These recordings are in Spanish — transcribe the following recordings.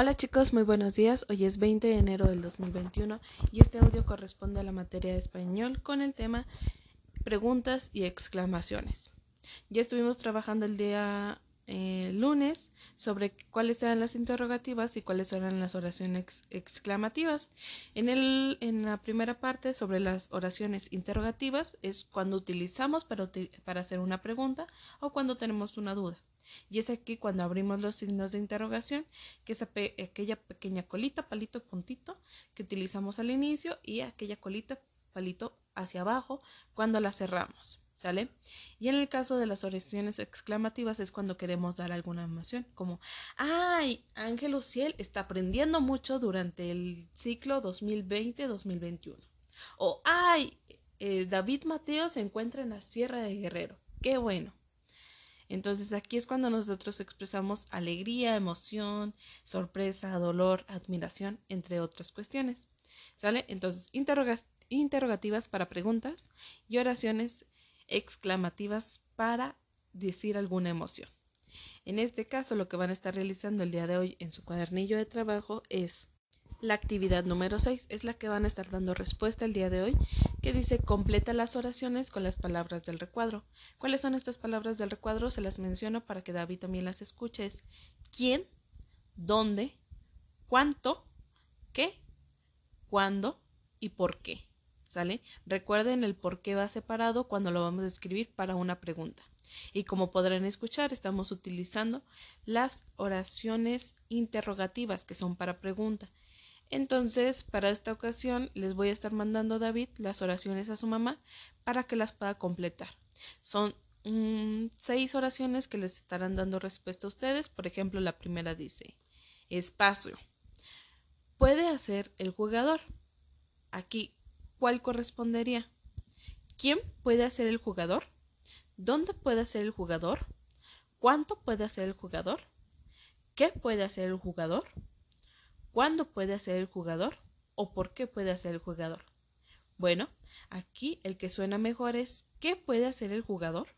Hola chicos, muy buenos días. Hoy es 20 de enero del 2021 y este audio corresponde a la materia de español con el tema preguntas y exclamaciones. Ya estuvimos trabajando el día eh, lunes sobre cuáles eran las interrogativas y cuáles eran las oraciones exclamativas. En, la primera parte sobre las oraciones interrogativas es cuando utilizamos para hacer una pregunta o cuando tenemos una duda. Y es aquí cuando abrimos los signos de interrogación, que es aquella pequeña colita, palito, puntito que utilizamos al inicio y aquella colita, palito hacia abajo cuando la cerramos. ¿Sale? Y en el caso de las oraciones exclamativas es cuando queremos dar alguna emoción, como ¡Ay! Ángel Uciel está aprendiendo mucho durante el ciclo 2020-2021. O ¡Ay! Eh, David Mateo se encuentra en la Sierra de Guerrero. ¡Qué bueno! Entonces aquí es cuando nosotros expresamos alegría, emoción, sorpresa, dolor, admiración, entre otras cuestiones. ¿Sale? Entonces, interrogativas para preguntas y oraciones exclamativas para decir alguna emoción. En este caso, lo que van a estar realizando el día de hoy en su cuadernillo de trabajo es la actividad número 6, es la que van a estar dando respuesta el día de hoy que dice completa las oraciones con las palabras del recuadro. ¿Cuáles son estas palabras del recuadro? Se las menciono para que David también las escuche. Es quién, dónde, cuánto, qué, cuándo y por qué. ¿Sale? Recuerden el por qué va separado cuando lo vamos a escribir para una pregunta. Y como podrán escuchar, estamos utilizando las oraciones interrogativas que son para pregunta. Entonces, para esta ocasión, les voy a estar mandando David las oraciones a su mamá para que las pueda completar. Son mm, seis oraciones que les estarán dando respuesta a ustedes. Por ejemplo, la primera dice, espacio. Puede hacer el jugador. Aquí, ¿cuál correspondería? ¿Quién puede hacer el jugador? ¿Dónde puede hacer el jugador? ¿Cuánto puede hacer el jugador? ¿Qué puede hacer el jugador? ¿Cuándo puede hacer el jugador? ¿O por qué puede hacer el jugador? Bueno, aquí el que suena mejor es ¿qué puede hacer el jugador?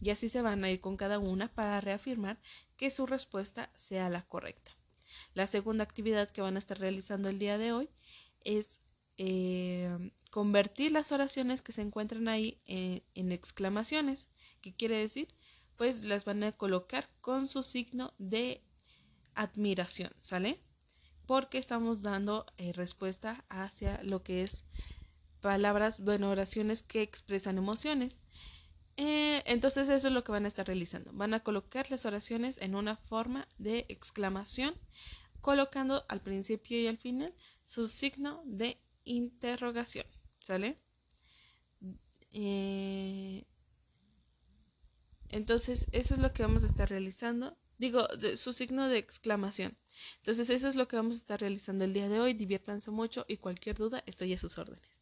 Y así se van a ir con cada una para reafirmar que su respuesta sea la correcta. La segunda actividad que van a estar realizando el día de hoy es eh, convertir las oraciones que se encuentran ahí en, en exclamaciones. ¿Qué quiere decir? Pues las van a colocar con su signo de admiración, ¿sale? Porque estamos dando eh, respuesta hacia lo que es palabras, bueno, oraciones que expresan emociones. Eh, entonces eso es lo que van a estar realizando. Van a colocar las oraciones en una forma de exclamación, colocando al principio y al final su signo de interrogación. ¿Sale? Eh, entonces eso es lo que vamos a estar realizando digo, de, su signo de exclamación. Entonces eso es lo que vamos a estar realizando el día de hoy. Diviértanse mucho y cualquier duda estoy a sus órdenes.